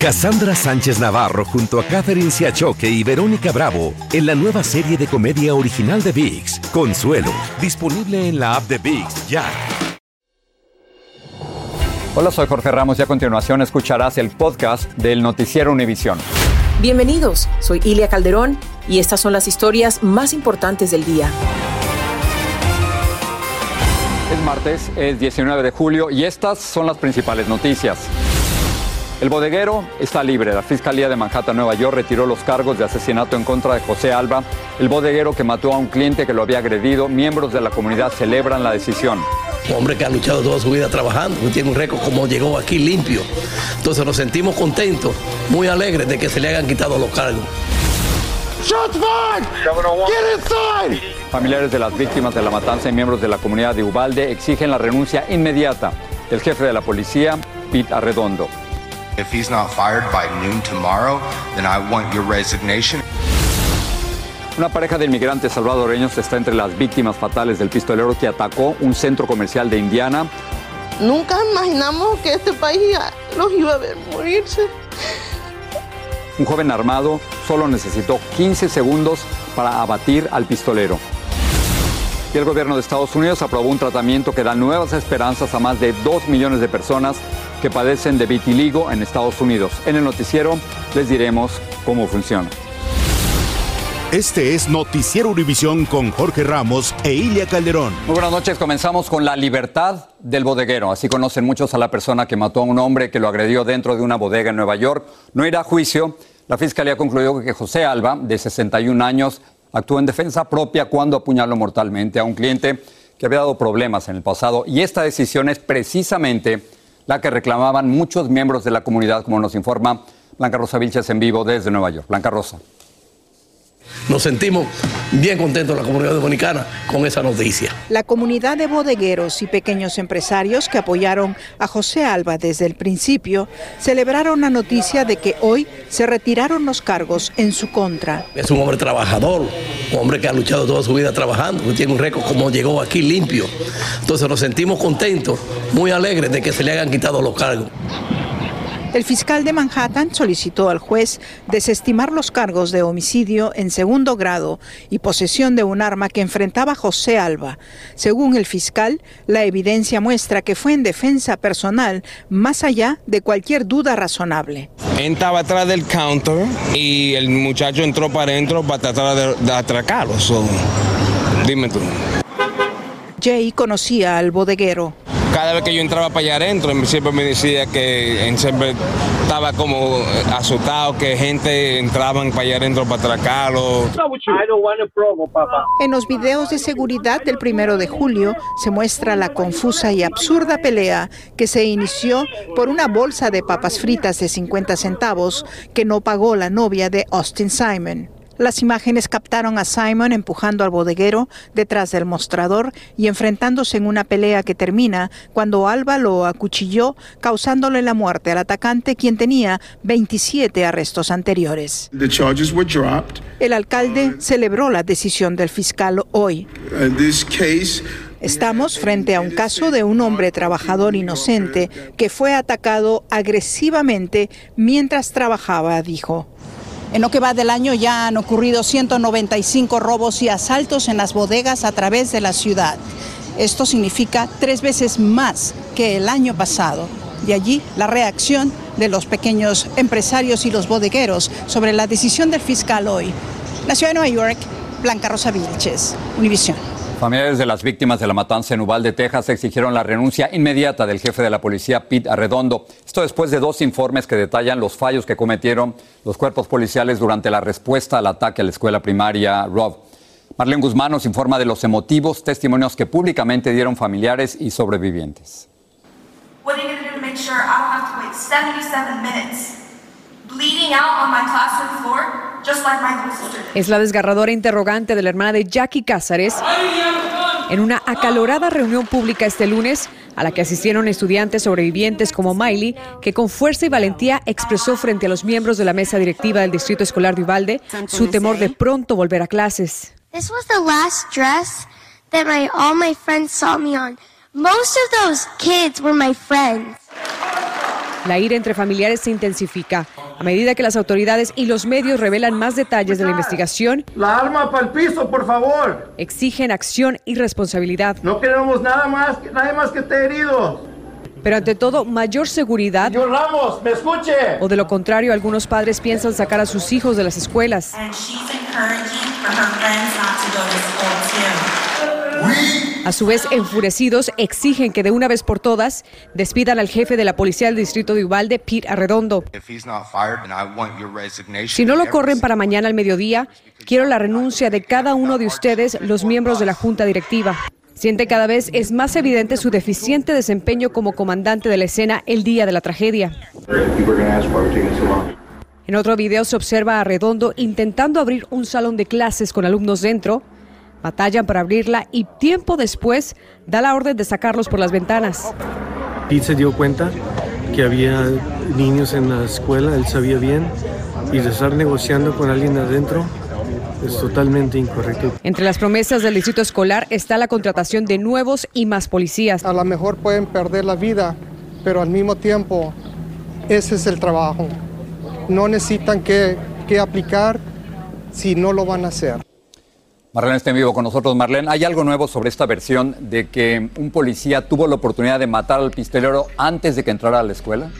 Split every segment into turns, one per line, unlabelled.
Cassandra Sánchez Navarro junto a Catherine Siachoque y Verónica Bravo en la nueva serie de comedia original de VIX, Consuelo, disponible en la app de VIX ya.
Hola, soy Jorge Ramos y a continuación escucharás el podcast del noticiero Univisión.
Bienvenidos, soy Ilia Calderón y estas son las historias más importantes del día.
Es martes, es 19 de julio y estas son las principales noticias. El bodeguero está libre. La Fiscalía de Manhattan, Nueva York, retiró los cargos de asesinato en contra de José Alba, el bodeguero que mató a un cliente que lo había agredido. Miembros de la comunidad celebran la decisión.
Un hombre que ha luchado toda su vida trabajando, que tiene un récord como llegó aquí limpio. Entonces nos sentimos contentos, muy alegres de que se le hayan quitado los cargos.
Familiares de las víctimas de la matanza y miembros de la comunidad de Ubalde exigen la renuncia inmediata del jefe de la policía, Pete Arredondo.
If he's not fired by noon tomorrow, then I want your resignation.
Una pareja de inmigrantes salvadoreños está entre las víctimas fatales del pistolero que atacó un centro comercial de Indiana.
Nunca imaginamos que este país los iba a ver morirse.
Un joven armado solo necesitó 15 segundos para abatir al pistolero. Y el gobierno de Estados Unidos aprobó un tratamiento que da nuevas esperanzas a más de 2 millones de personas que padecen de vitiligo en Estados Unidos. En el noticiero les diremos cómo funciona.
Este es Noticiero Univisión con Jorge Ramos e Ilia Calderón.
Muy buenas noches, comenzamos con la libertad del bodeguero. Así conocen muchos a la persona que mató a un hombre que lo agredió dentro de una bodega en Nueva York. No irá a juicio. La fiscalía concluyó que José Alba, de 61 años, actuó en defensa propia cuando apuñaló mortalmente a un cliente que había dado problemas en el pasado. Y esta decisión es precisamente la que reclamaban muchos miembros de la comunidad, como nos informa Blanca Rosa Vilches en vivo desde Nueva York. Blanca Rosa.
Nos sentimos bien contentos en la comunidad dominicana con esa noticia.
La comunidad de bodegueros y pequeños empresarios que apoyaron a José Alba desde el principio celebraron la noticia de que hoy se retiraron los cargos en su contra.
Es un hombre trabajador, un hombre que ha luchado toda su vida trabajando, que tiene un récord como llegó aquí limpio. Entonces nos sentimos contentos, muy alegres de que se le hayan quitado los cargos.
El fiscal de Manhattan solicitó al juez desestimar los cargos de homicidio en segundo grado y posesión de un arma que enfrentaba José Alba. Según el fiscal, la evidencia muestra que fue en defensa personal más allá de cualquier duda razonable.
Estaba atrás del counter y el muchacho entró para adentro para tratar de, de atracarlo. So, dime tú.
Jay conocía al bodeguero.
Cada vez que yo entraba para allá adentro, siempre me decía que siempre estaba como asustado, que gente entraban para allá adentro para atracarlo.
En los videos de seguridad del primero de julio se muestra la confusa y absurda pelea que se inició por una bolsa de papas fritas de 50 centavos que no pagó la novia de Austin Simon. Las imágenes captaron a Simon empujando al bodeguero detrás del mostrador y enfrentándose en una pelea que termina cuando Alba lo acuchilló, causándole la muerte al atacante, quien tenía 27 arrestos anteriores. El alcalde celebró la decisión del fiscal hoy. Estamos frente a un caso de un hombre trabajador inocente que fue atacado agresivamente mientras trabajaba, dijo. En lo que va del año ya han ocurrido 195 robos y asaltos en las bodegas a través de la ciudad. Esto significa tres veces más que el año pasado. De allí la reacción de los pequeños empresarios y los bodegueros sobre la decisión del fiscal hoy. La ciudad de Nueva York, Blanca Rosa Vilches, Univisión.
Familiares de las víctimas de la matanza en Uvalde, Texas, exigieron la renuncia inmediata del jefe de la policía, Pete Arredondo. Esto después de dos informes que detallan los fallos que cometieron los cuerpos policiales durante la respuesta al ataque a la escuela primaria Rob. Marlene Guzmán nos informa de los emotivos testimonios que públicamente dieron familiares y sobrevivientes.
Es la desgarradora interrogante de la hermana de Jackie Cázares en una acalorada reunión pública este lunes a la que asistieron estudiantes sobrevivientes como Miley, que con fuerza y valentía expresó frente a los miembros de la mesa directiva del Distrito Escolar de Uvalde su temor de pronto volver a clases.
This was the last dress that my, all my friends saw me on. Most of those kids were my friends.
La ira entre familiares se intensifica a medida que las autoridades y los medios revelan más detalles de la investigación.
La arma para el piso, por favor.
Exigen acción y responsabilidad.
No queremos nada más, nada más que te herido.
Pero ante todo, mayor seguridad.
Señor Ramos, me escuche.
O de lo contrario, algunos padres piensan sacar a sus hijos de las escuelas. A su vez, enfurecidos, exigen que de una vez por todas despidan al jefe de la policía del distrito de Ubalde, Pete Arredondo. Si no lo corren para mañana al mediodía, quiero la renuncia de cada uno de ustedes, los miembros de la junta directiva. Siente cada vez es más evidente su deficiente desempeño como comandante de la escena el día de la tragedia. En otro video se observa a Redondo intentando abrir un salón de clases con alumnos dentro batallan para abrirla y tiempo después da la orden de sacarlos por las ventanas.
Pete se dio cuenta que había niños en la escuela, él sabía bien, y de estar negociando con alguien adentro es totalmente incorrecto.
Entre las promesas del distrito escolar está la contratación de nuevos y más policías.
A lo mejor pueden perder la vida, pero al mismo tiempo ese es el trabajo. No necesitan que, que aplicar si no lo van a hacer.
Marlene está en vivo con nosotros. Marlene, ¿hay algo nuevo sobre esta versión de que un policía tuvo la oportunidad de matar al pistolero antes de que entrara a la escuela?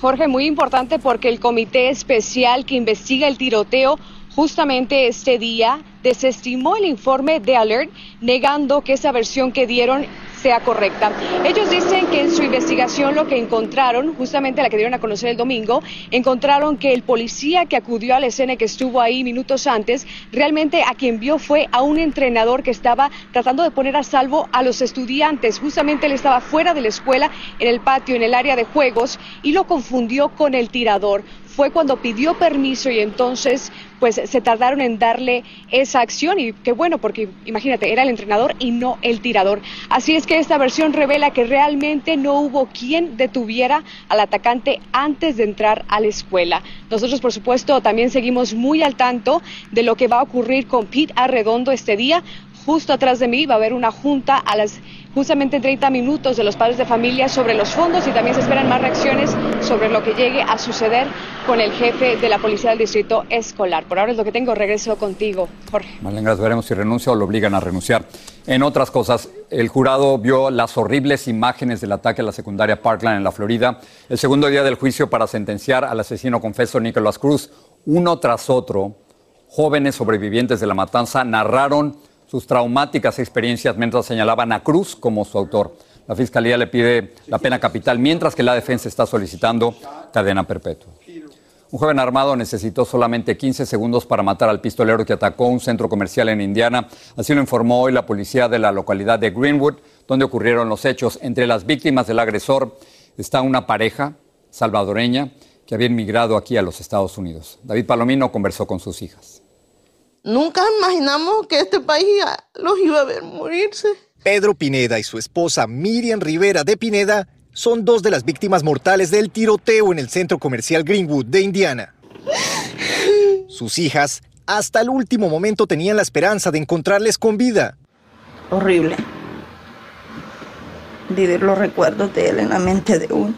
Jorge, muy importante porque el comité especial que investiga el tiroteo justamente este día desestimó el informe de Alert, negando que esa versión que dieron sea correcta. Ellos dicen que en su investigación lo que encontraron, justamente la que dieron a conocer el domingo, encontraron que el policía que acudió a la escena que estuvo ahí minutos antes, realmente a quien vio fue a un entrenador que estaba tratando de poner a salvo a los estudiantes. Justamente él estaba fuera de la escuela, en el patio, en el área de juegos, y lo confundió con el tirador fue cuando pidió permiso y entonces pues se tardaron en darle esa acción y qué bueno porque imagínate, era el entrenador y no el tirador. Así es que esta versión revela que realmente no hubo quien detuviera al atacante antes de entrar a la escuela. Nosotros por supuesto también seguimos muy al tanto de lo que va a ocurrir con Pete Arredondo este día. Justo atrás de mí va a haber una junta a las justamente 30 minutos de los padres de familia sobre los fondos y también se esperan más reacciones sobre lo que llegue a suceder con el jefe de la policía del distrito escolar. Por ahora es lo que tengo. Regreso contigo, Jorge.
Marlene, veremos si renuncia o lo obligan a renunciar. En otras cosas, el jurado vio las horribles imágenes del ataque a la secundaria Parkland en la Florida. El segundo día del juicio para sentenciar al asesino confeso Nicolás Cruz, uno tras otro, jóvenes sobrevivientes de la matanza narraron sus traumáticas experiencias mientras señalaban a Cruz como su autor. La Fiscalía le pide la pena capital, mientras que la defensa está solicitando cadena perpetua. Un joven armado necesitó solamente 15 segundos para matar al pistolero que atacó un centro comercial en Indiana. Así lo informó hoy la policía de la localidad de Greenwood, donde ocurrieron los hechos. Entre las víctimas del agresor está una pareja salvadoreña que había inmigrado aquí a los Estados Unidos. David Palomino conversó con sus hijas.
Nunca imaginamos que este país los iba a ver morirse.
Pedro Pineda y su esposa Miriam Rivera de Pineda son dos de las víctimas mortales del tiroteo en el centro comercial Greenwood de Indiana. Sus hijas hasta el último momento tenían la esperanza de encontrarles con vida.
Horrible. Vivir los recuerdos de él en la mente de uno.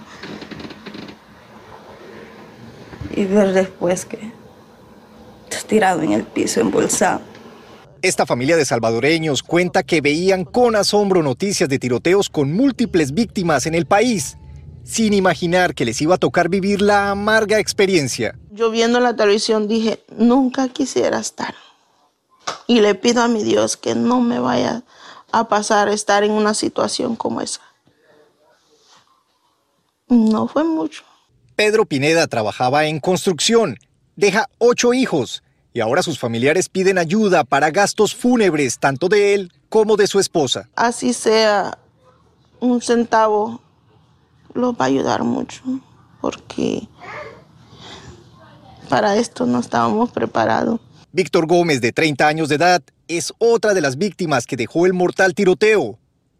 Y ver después que tirado en el piso, embolsado.
Esta familia de salvadoreños cuenta que veían con asombro noticias de tiroteos con múltiples víctimas en el país, sin imaginar que les iba a tocar vivir la amarga experiencia.
Yo viendo la televisión dije, nunca quisiera estar. Y le pido a mi Dios que no me vaya a pasar estar en una situación como esa. No fue mucho.
Pedro Pineda trabajaba en construcción, deja ocho hijos y ahora sus familiares piden ayuda para gastos fúnebres tanto de él como de su esposa.
Así sea un centavo, lo va a ayudar mucho, porque para esto no estábamos preparados.
Víctor Gómez, de 30 años de edad, es otra de las víctimas que dejó el mortal tiroteo.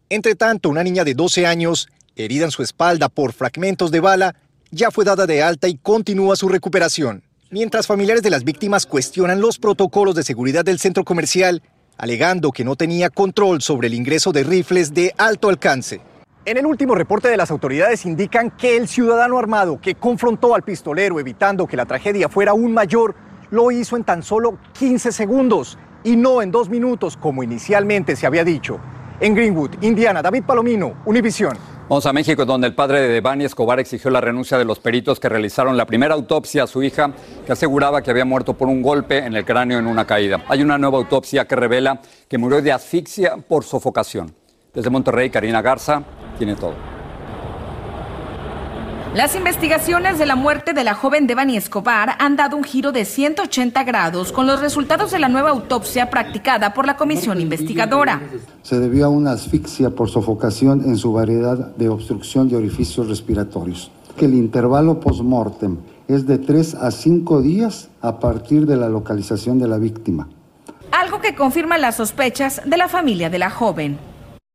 Entre tanto, una niña de 12 años, herida en su espalda por fragmentos de bala, ya fue dada de alta y continúa su recuperación mientras familiares de las víctimas cuestionan los protocolos de seguridad del centro comercial, alegando que no tenía control sobre el ingreso de rifles de alto alcance. En el último reporte de las autoridades indican que el ciudadano armado que confrontó al pistolero evitando que la tragedia fuera aún mayor, lo hizo en tan solo 15 segundos y no en dos minutos como inicialmente se había dicho. En Greenwood, Indiana, David Palomino, Univisión.
Vamos a México, donde el padre de Devani Escobar exigió la renuncia de los peritos que realizaron la primera autopsia a su hija, que aseguraba que había muerto por un golpe en el cráneo en una caída. Hay una nueva autopsia que revela que murió de asfixia por sofocación. Desde Monterrey, Karina Garza tiene todo.
Las investigaciones de la muerte de la joven Devani Escobar han dado un giro de 180 grados con los resultados de la nueva autopsia practicada por la comisión investigadora.
Se debió a una asfixia por sofocación en su variedad de obstrucción de orificios respiratorios. Que el intervalo post-mortem es de 3 a 5 días a partir de la localización de la víctima.
Algo que confirma las sospechas de la familia de la joven.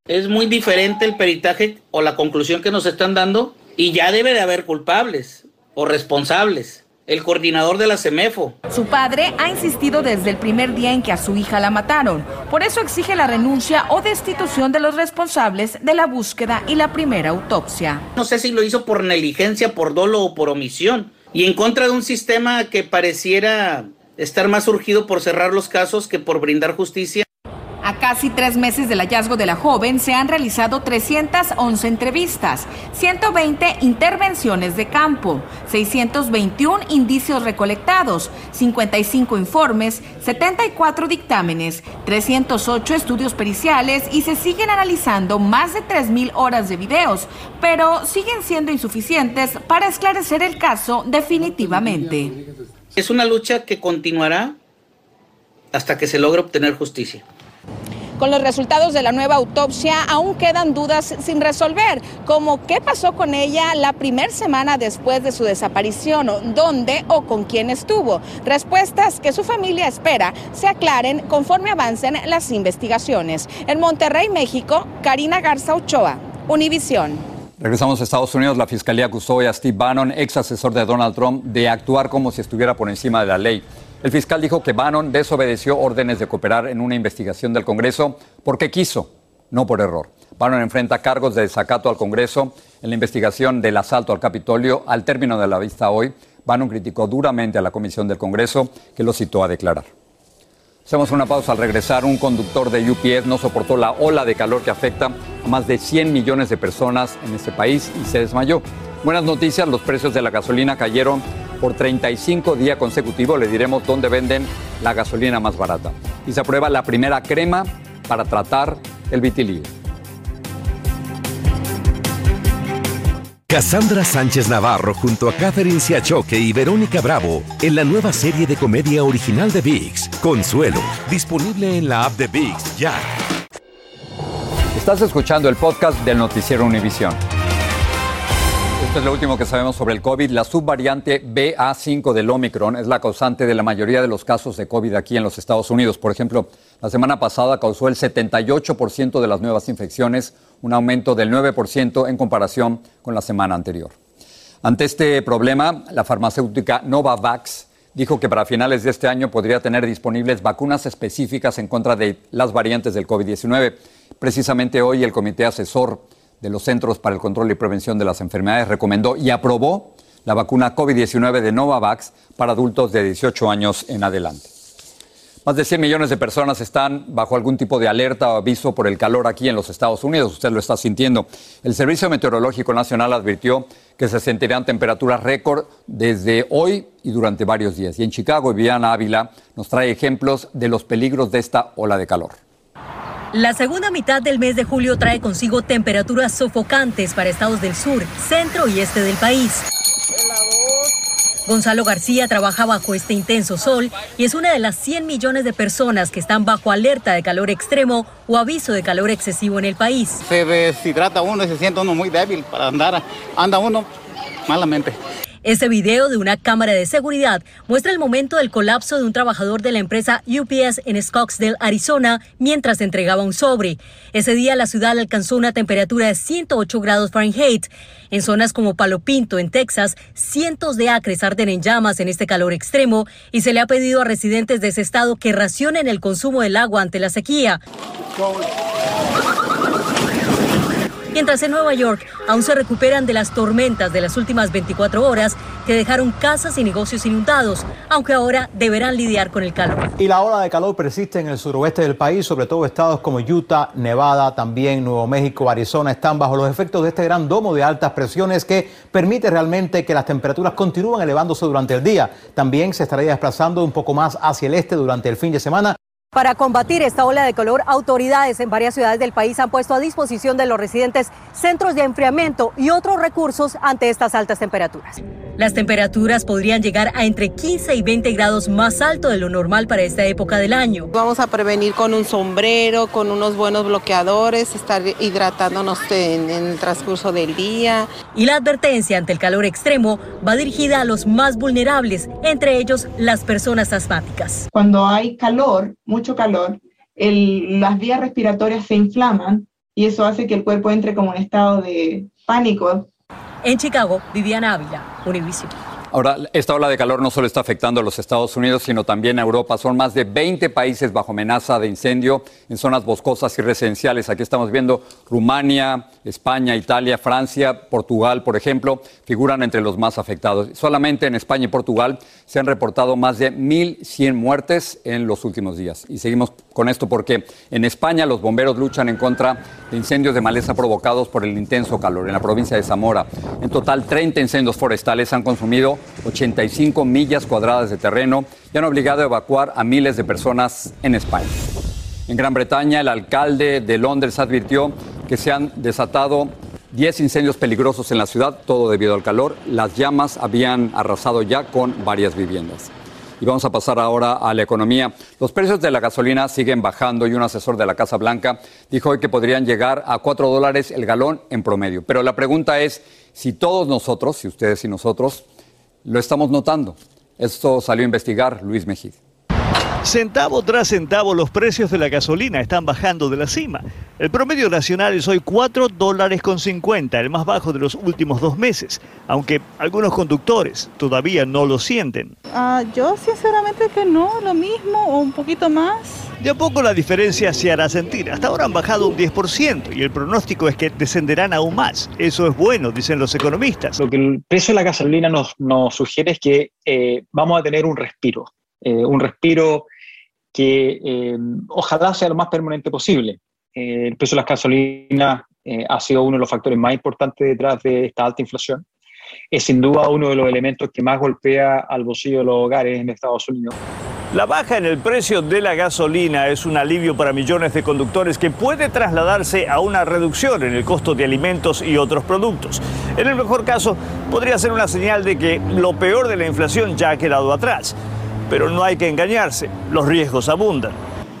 Es muy diferente el peritaje o la conclusión que nos están dando y ya debe de haber culpables o responsables. El coordinador de la CEMEFO.
Su padre ha insistido desde el primer día en que a su hija la mataron. Por eso exige la renuncia o destitución de los responsables de la búsqueda y la primera autopsia.
No sé si lo hizo por negligencia, por dolo o por omisión. Y en contra de un sistema que pareciera estar más urgido por cerrar los casos que por brindar justicia.
Casi tres meses del hallazgo de la joven se han realizado 311 entrevistas, 120 intervenciones de campo, 621 indicios recolectados, 55 informes, 74 dictámenes, 308 estudios periciales y se siguen analizando más de 3.000 horas de videos, pero siguen siendo insuficientes para esclarecer el caso definitivamente.
Es una lucha que continuará hasta que se logre obtener justicia.
Con los resultados de la nueva autopsia aún quedan dudas sin resolver, como qué pasó con ella la primera semana después de su desaparición, dónde o con quién estuvo. Respuestas que su familia espera se aclaren conforme avancen las investigaciones. En Monterrey, México, Karina Garza Ochoa, Univisión.
Regresamos a Estados Unidos. La fiscalía acusó a Steve Bannon, ex asesor de Donald Trump, de actuar como si estuviera por encima de la ley. El fiscal dijo que Bannon desobedeció órdenes de cooperar en una investigación del Congreso porque quiso, no por error. Bannon enfrenta cargos de desacato al Congreso en la investigación del asalto al Capitolio. Al término de la vista hoy, Bannon criticó duramente a la Comisión del Congreso que lo citó a declarar. Hacemos una pausa al regresar. Un conductor de UPS no soportó la ola de calor que afecta a más de 100 millones de personas en este país y se desmayó. Buenas noticias, los precios de la gasolina cayeron por 35 días consecutivos. Le diremos dónde venden la gasolina más barata. Y se aprueba la primera crema para tratar el vitiligo.
Cassandra Sánchez Navarro junto a Catherine Siachoque y Verónica Bravo en la nueva serie de comedia original de VIX, Consuelo, disponible en la app de VIX ya.
Estás escuchando el podcast del noticiero Univisión. Esto es lo último que sabemos sobre el COVID. La subvariante BA5 del Omicron es la causante de la mayoría de los casos de COVID aquí en los Estados Unidos. Por ejemplo, la semana pasada causó el 78% de las nuevas infecciones, un aumento del 9% en comparación con la semana anterior. Ante este problema, la farmacéutica Novavax dijo que para finales de este año podría tener disponibles vacunas específicas en contra de las variantes del COVID-19. Precisamente hoy el Comité Asesor de los Centros para el Control y Prevención de las Enfermedades recomendó y aprobó la vacuna COVID-19 de Novavax para adultos de 18 años en adelante. Más de 100 millones de personas están bajo algún tipo de alerta o aviso por el calor aquí en los Estados Unidos. Usted lo está sintiendo. El Servicio Meteorológico Nacional advirtió que se sentirán temperaturas récord desde hoy y durante varios días. Y en Chicago, Viviana Ávila nos trae ejemplos de los peligros de esta ola de calor.
La segunda mitad del mes de julio trae consigo temperaturas sofocantes para estados del sur, centro y este del país. Gonzalo García trabaja bajo este intenso sol y es una de las 100 millones de personas que están bajo alerta de calor extremo o aviso de calor excesivo en el país.
Se deshidrata uno y se siente uno muy débil para andar, anda uno malamente.
Este video de una cámara de seguridad muestra el momento del colapso de un trabajador de la empresa UPS en Scottsdale, Arizona, mientras entregaba un sobre. Ese día la ciudad alcanzó una temperatura de 108 grados Fahrenheit. En zonas como Palo Pinto, en Texas, cientos de acres arden en llamas en este calor extremo y se le ha pedido a residentes de ese estado que racionen el consumo del agua ante la sequía. Mientras en Nueva York aún se recuperan de las tormentas de las últimas 24 horas que dejaron casas y negocios inundados, aunque ahora deberán lidiar con el calor.
Y la ola de calor persiste en el suroeste del país, sobre todo estados como Utah, Nevada, también Nuevo México, Arizona están bajo los efectos de este gran domo de altas presiones que permite realmente que las temperaturas continúen elevándose durante el día. También se estaría desplazando un poco más hacia el este durante el fin de semana.
Para combatir esta ola de calor, autoridades en varias ciudades del país han puesto a disposición de los residentes centros de enfriamiento y otros recursos ante estas altas temperaturas. Las temperaturas podrían llegar a entre 15 y 20 grados más alto de lo normal para esta época del año.
Vamos a prevenir con un sombrero, con unos buenos bloqueadores, estar hidratándonos en, en el transcurso del día.
Y la advertencia ante el calor extremo va dirigida a los más vulnerables, entre ellos las personas asmáticas.
Cuando hay calor, mucho calor, las vías respiratorias se inflaman y eso hace que el cuerpo entre como en estado de pánico.
En Chicago, Viviana Ávila, Univision.
Ahora, esta ola de calor no solo está afectando a los Estados Unidos, sino también a Europa. Son más de 20 países bajo amenaza de incendio en zonas boscosas y residenciales. Aquí estamos viendo Rumania, España, Italia, Francia, Portugal, por ejemplo, figuran entre los más afectados. Solamente en España y Portugal se han reportado más de 1.100 muertes en los últimos días. Y seguimos con esto porque en España los bomberos luchan en contra de incendios de maleza provocados por el intenso calor en la provincia de Zamora. En total, 30 incendios forestales han consumido 85 millas cuadradas de terreno y han obligado a evacuar a miles de personas en España. En Gran Bretaña, el alcalde de Londres advirtió que se han desatado 10 incendios peligrosos en la ciudad, todo debido al calor. Las llamas habían arrasado ya con varias viviendas. Y vamos a pasar ahora a la economía. Los precios de la gasolina siguen bajando y un asesor de la Casa Blanca dijo hoy que podrían llegar a 4 dólares el galón en promedio. Pero la pregunta es si todos nosotros, si ustedes y nosotros, lo estamos notando. Esto salió a investigar Luis Mejid.
Centavo tras centavo los precios de la gasolina están bajando de la cima. El promedio nacional es hoy 4 dólares con 50, el más bajo de los últimos dos meses, aunque algunos conductores todavía no lo sienten.
Ah, yo sinceramente que no, lo mismo o un poquito más.
De a poco la diferencia se hará sentir. Hasta ahora han bajado un 10% y el pronóstico es que descenderán aún más. Eso es bueno, dicen los economistas.
Lo que el precio de la gasolina nos, nos sugiere es que eh, vamos a tener un respiro, eh, un respiro que eh, ojalá sea lo más permanente posible. Eh, el precio de las gasolinas ha sido uno de los factores más importantes detrás de esta alta inflación. Es sin duda uno de los elementos que más golpea al bolsillo de los hogares en Estados Unidos.
La baja en el precio de la gasolina es un alivio para millones de conductores que puede trasladarse a una reducción en el costo de alimentos y otros productos. En el mejor caso, podría ser una señal de que lo peor de la inflación ya ha quedado atrás. Pero no hay que engañarse, los riesgos abundan.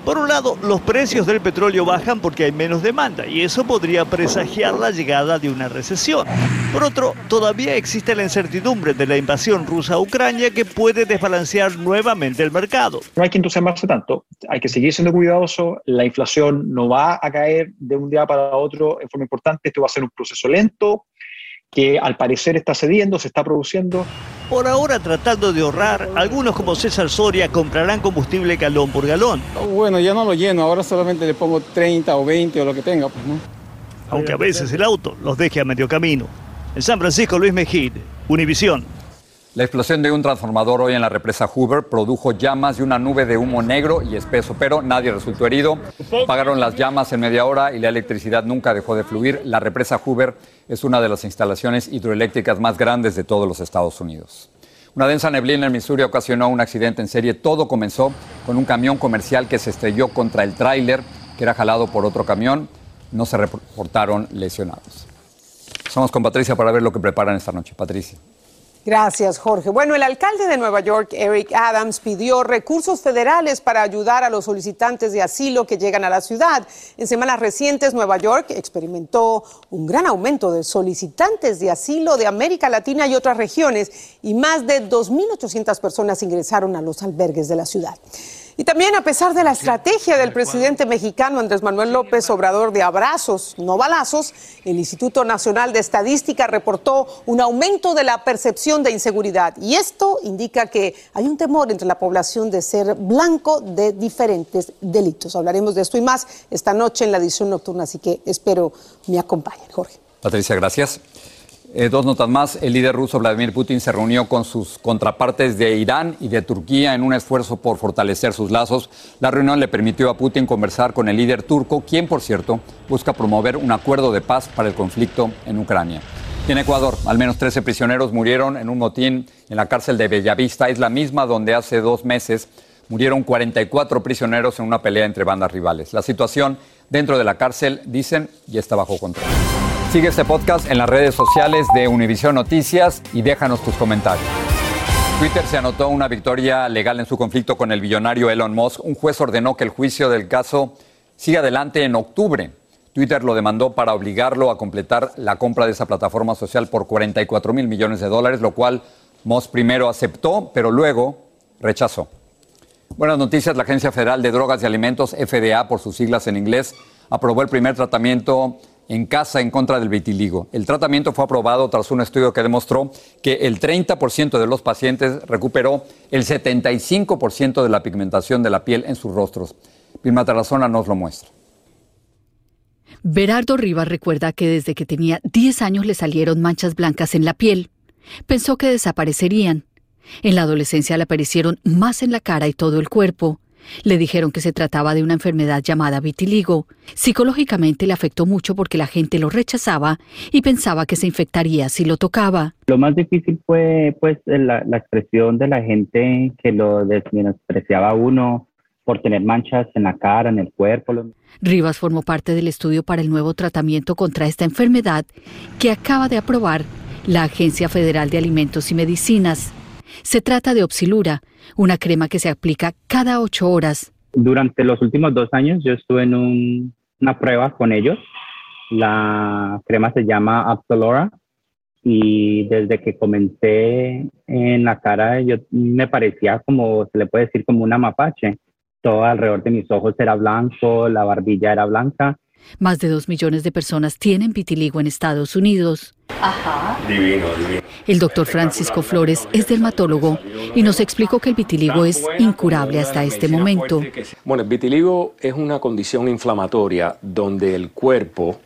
Por un lado, los precios del petróleo bajan porque hay menos demanda y eso podría presagiar la llegada de una recesión. Por otro, todavía existe la incertidumbre de la invasión rusa a Ucrania que puede desbalancear nuevamente el mercado.
No hay que entusiasmarse tanto, hay que seguir siendo cuidadoso, la inflación no va a caer de un día para otro en forma importante, esto va a ser un proceso lento que al parecer está cediendo, se está produciendo.
Por ahora, tratando de ahorrar, algunos como César Soria comprarán combustible galón por galón.
Bueno, ya no lo lleno, ahora solamente le pongo 30 o 20 o lo que tenga, pues, ¿no?
Aunque a veces el auto los deje a medio camino. En San Francisco, Luis Mejid, Univisión.
La explosión de un transformador hoy en la represa Hoover produjo llamas y una nube de humo negro y espeso, pero nadie resultó herido. Apagaron las llamas en media hora y la electricidad nunca dejó de fluir. La represa Hoover es una de las instalaciones hidroeléctricas más grandes de todos los Estados Unidos. Una densa neblina en Missouri ocasionó un accidente en serie. Todo comenzó con un camión comercial que se estrelló contra el tráiler que era jalado por otro camión. No se reportaron lesionados. Estamos con Patricia para ver lo que preparan esta noche. Patricia.
Gracias, Jorge. Bueno, el alcalde de Nueva York, Eric Adams, pidió recursos federales para ayudar a los solicitantes de asilo que llegan a la ciudad. En semanas recientes, Nueva York experimentó un gran aumento de solicitantes de asilo de América Latina y otras regiones y más de 2.800 personas ingresaron a los albergues de la ciudad. Y también a pesar de la estrategia del presidente mexicano Andrés Manuel López Obrador de abrazos, no balazos, el Instituto Nacional de Estadística reportó un aumento de la percepción de inseguridad. Y esto indica que hay un temor entre la población de ser blanco de diferentes delitos. Hablaremos de esto y más esta noche en la edición nocturna, así que espero me acompañen, Jorge.
Patricia, gracias. Eh, dos notas más. El líder ruso Vladimir Putin se reunió con sus contrapartes de Irán y de Turquía en un esfuerzo por fortalecer sus lazos. La reunión le permitió a Putin conversar con el líder turco, quien, por cierto, busca promover un acuerdo de paz para el conflicto en Ucrania. en Ecuador, al menos 13 prisioneros murieron en un motín en la cárcel de Bellavista. Es la misma donde hace dos meses murieron 44 prisioneros en una pelea entre bandas rivales. La situación dentro de la cárcel, dicen, ya está bajo control. Sigue este podcast en las redes sociales de Univision Noticias y déjanos tus comentarios. Twitter se anotó una victoria legal en su conflicto con el billonario Elon Musk. Un juez ordenó que el juicio del caso siga adelante en octubre. Twitter lo demandó para obligarlo a completar la compra de esa plataforma social por 44 mil millones de dólares, lo cual Musk primero aceptó, pero luego rechazó. Buenas noticias, la Agencia Federal de Drogas y Alimentos, FDA por sus siglas en inglés, aprobó el primer tratamiento en casa en contra del vitiligo. El tratamiento fue aprobado tras un estudio que demostró que el 30% de los pacientes recuperó el 75% de la pigmentación de la piel en sus rostros. Vilma Tarazona nos lo muestra.
Berardo Rivas recuerda que desde que tenía 10 años le salieron manchas blancas en la piel. Pensó que desaparecerían. En la adolescencia le aparecieron más en la cara y todo el cuerpo. Le dijeron que se trataba de una enfermedad llamada vitiligo. Psicológicamente le afectó mucho porque la gente lo rechazaba y pensaba que se infectaría si lo tocaba.
Lo más difícil fue pues la, expresión de la gente que lo despreciaba a uno por tener manchas en la cara, en el cuerpo.
Rivas formó parte del estudio para el nuevo tratamiento contra esta enfermedad que acaba de aprobar la Agencia Federal de Alimentos y Medicinas. Se trata de Opsilura, una crema que se aplica cada ocho horas.
Durante los últimos dos años yo estuve en una prueba con ellos. La crema se llama Opsilura y desde que comencé en la cara yo me parecía como, se le puede decir, como una mapache. Todo alrededor de mis ojos era blanco, la barbilla era blanca
más de dos millones de personas tienen vitiligo en Estados Unidos.
Ajá. Divino, divino.
El doctor Francisco Flores es dermatólogo y nos explicó que el vitiligo es incurable hasta este momento.
Bueno, el vitiligo es una condición inflamatoria donde el cuerpo,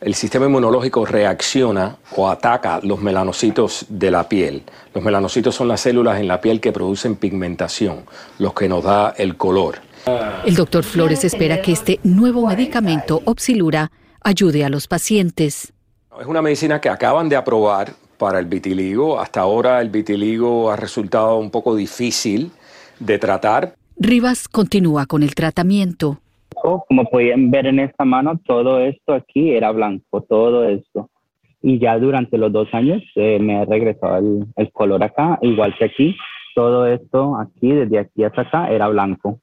el sistema inmunológico reacciona o ataca los melanocitos de la piel. Los melanocitos son las células en la piel que producen pigmentación, los que nos da el color.
El doctor Flores espera que este nuevo medicamento, Opsilura, ayude a los pacientes.
Es una medicina que acaban de aprobar para el vitiligo. Hasta ahora el vitiligo ha resultado un poco difícil de tratar.
Rivas continúa con el tratamiento.
Como pueden ver en esta mano, todo esto aquí era blanco, todo esto. Y ya durante los dos años eh, me ha regresado el color acá, igual que aquí todo esto aquí, desde aquí hasta acá, era blanco.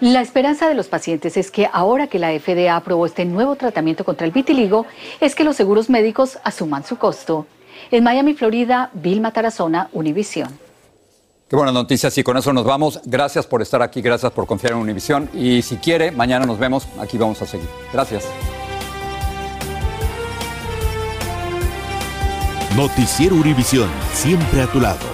La esperanza de los pacientes es que ahora que la FDA aprobó este nuevo tratamiento contra el vitiligo, es que los seguros médicos asuman su costo. En Miami, Florida, Vilma Tarazona, Univisión.
Qué buenas noticias y con eso nos vamos. Gracias por estar aquí, gracias por confiar en Univisión y si quiere, mañana nos vemos, aquí vamos a seguir. Gracias.
Noticiero Univisión, siempre a tu lado.